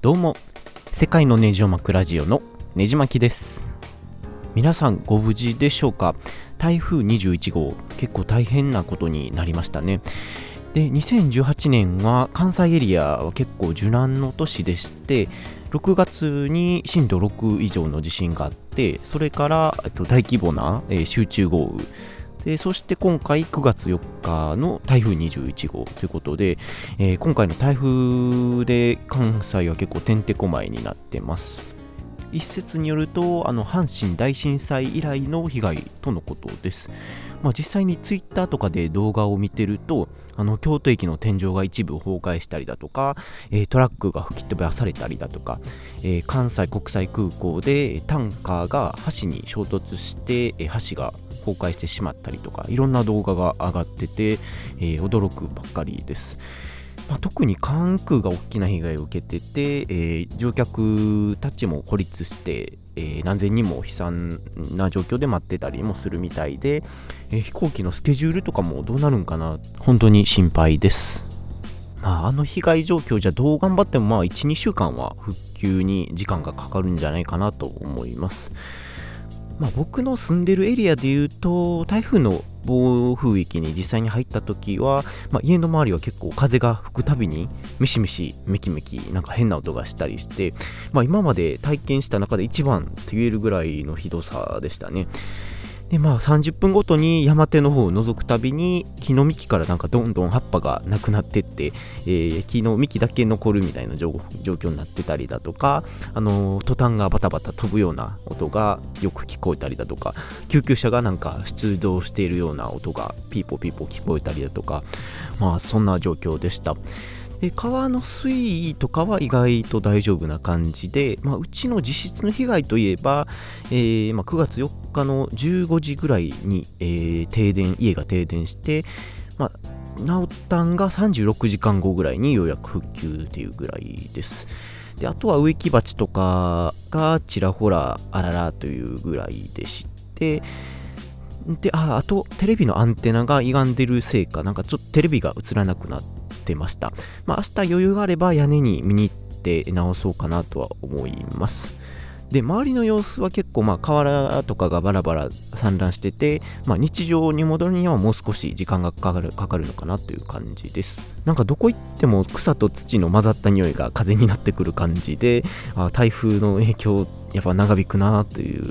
どうも。世界のネジを巻くラジオのネジ巻きです。皆さんご無事でしょうか？台風21号。結構大変なことになりましたね。で2018年は関西エリアは結構受難の年でして6月に震度6以上の地震があってそれから大規模な集中豪雨でそして今回9月4日の台風21号ということで、えー、今回の台風で関西は結構てんてこまいになってます。一説によるとあの阪神大震災以来の被害とのことです、まあ、実際にツイッターとかで動画を見てるとあの京都駅の天井が一部崩壊したりだとか、えー、トラックが吹き飛ばされたりだとか、えー、関西国際空港でタンカーが橋に衝突して、え橋が崩壊してしまったりとかいろんな動画が上がってて、え驚くばっかりです。まあ、特に関空が大きな被害を受けてて、えー、乗客たちも孤立して、えー、何千人も悲惨な状況で待ってたりもするみたいで、えー、飛行機のスケジュールとかもどうなるんかな本当に心配です。まあ、あの被害状況じゃどう頑張ってもまあ1、2週間は復旧に時間がかかるんじゃないかなと思います。まあ、僕の住んでるエリアで言うと台風の暴風域に実際に入った時は、まあ、家の周りは結構風が吹くたびにミシミシメキメキなんか変な音がしたりして、まあ、今まで体験した中で一番と言えるぐらいのひどさでしたね。でまあ30分ごとに山手の方を覗くたびに木の幹からなんかどんどん葉っぱがなくなってって、えー、木の幹だけ残るみたいな状況になってたりだとか、あの、トタンがバタバタ飛ぶような音がよく聞こえたりだとか救急車がなんか出動しているような音がピーポーピーポー聞こえたりだとかまあそんな状況でした。で川の水位とかは意外と大丈夫な感じで、まあ、うちの実質の被害といえば、えー、まあ、9月4日の15時ぐらいに、えー、停電家が停電して、まあ、治ったんが36時間後ぐらいにようやく復旧っていうぐらいです。であとは植木鉢とかがちらほらあららというぐらいでしてでああとテレビのアンテナが歪んでるせいかなんかちょっとテレビが映らなくなってました。まあ、明日余裕があれば屋根に見に行って直そうかなとは思います。で周りの様子は結構まあ河原とかがバラバラ散乱してて、まあ、日常に戻るにはもう少し時間がかかるかかるのかなという感じですなんかどこ行っても草と土の混ざった匂いが風になってくる感じであ台風の影響やっぱ長引くなという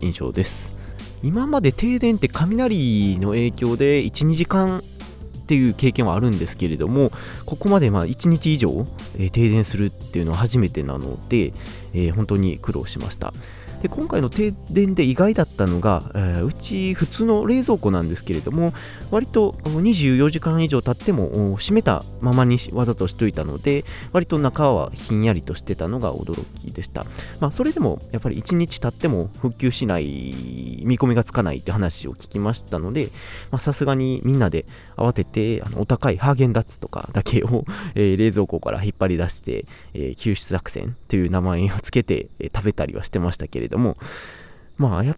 印象です今まで停電って雷の影響で12時間っていう経験はあるんですけれどもここまでまあ1日以上、え、停電するっていうのは初めてなので、え、本当に苦労しました。で今回の停電で意外だったのが、えー、うち普通の冷蔵庫なんですけれども割と24時間以上経っても閉めたままにわざとしといたので割と中はひんやりとしてたのが驚きでした、まあ、それでもやっぱり1日経っても復旧しない見込みがつかないって話を聞きましたのでさすがにみんなで慌ててあのお高いハーゲンダッツとかだけを、えー、冷蔵庫から引っ張り出して、えー、救出作戦という名前をつけて、えー、食べたりはしてましたけれどもまあやっ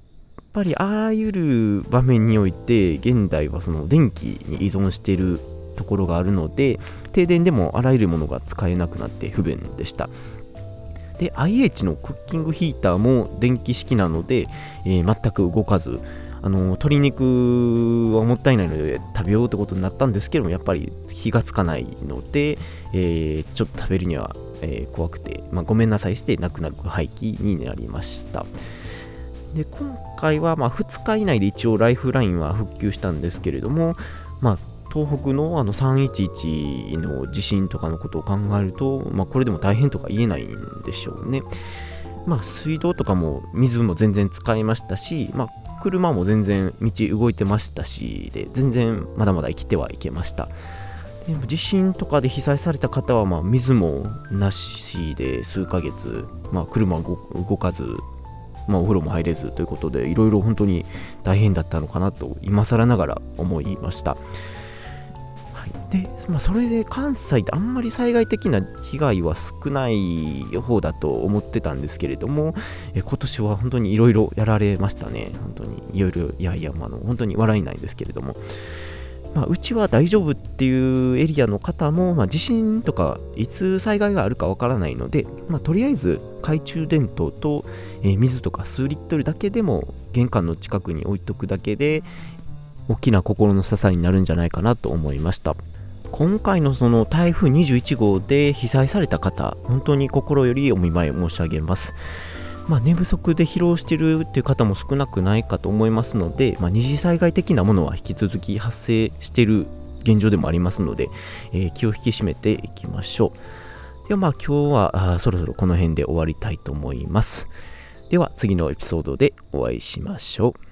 ぱりあらゆる場面において現代はその電気に依存しているところがあるので停電でもあらゆるものが使えなくなって不便でした。で IH のクッキングヒーターも電気式なので、えー、全く動かずあの鶏肉はもったいないので食べようってことになったんですけどもやっぱり火がつかないので、えー、ちょっと食べるには、えー、怖くて、まあ、ごめんなさいして泣く泣く廃棄になりました。で今回はま2日以内で一応ライフラインは復旧したんですけれども、まあ、東北のあの311の地震とかのことを考えると、まあ、これでも大変とか言えないんでしょうね。まあ、水道とかも水も全然使いましたし、まあ、車も全然道動いてましたしで全然まだまだ生きてはいけましたでも地震とかで被災された方はまあ水もなしで数ヶ月、まあ、車動かず、まあ、お風呂も入れずということでいろいろ本当に大変だったのかなと今更ながら思いました。で、まあ、それで関西ってあんまり災害的な被害は少ない方だと思ってたんですけれども、え今年は本当にいろいろやられましたね。本当にいろいろ、いやいや、まあ、の本当に笑えないんですけれども。まあ、うちは大丈夫っていうエリアの方も、まあ、地震とかいつ災害があるかわからないので、まあ、とりあえず懐中電灯と、えー、水とか数リットルだけでも玄関の近くに置いとくだけで大きな心の支えになるんじゃないかなと思いました今回のその台風21号で被災された方本当に心よりお見舞い申し上げますまあ、寝不足で疲労してるっていう方も少なくないかと思いますので、まあ、二次災害的なものは引き続き発生している現状でもありますので、えー、気を引き締めていきましょう。ではまあ今日はそろそろこの辺で終わりたいと思います。では次のエピソードでお会いしましょう。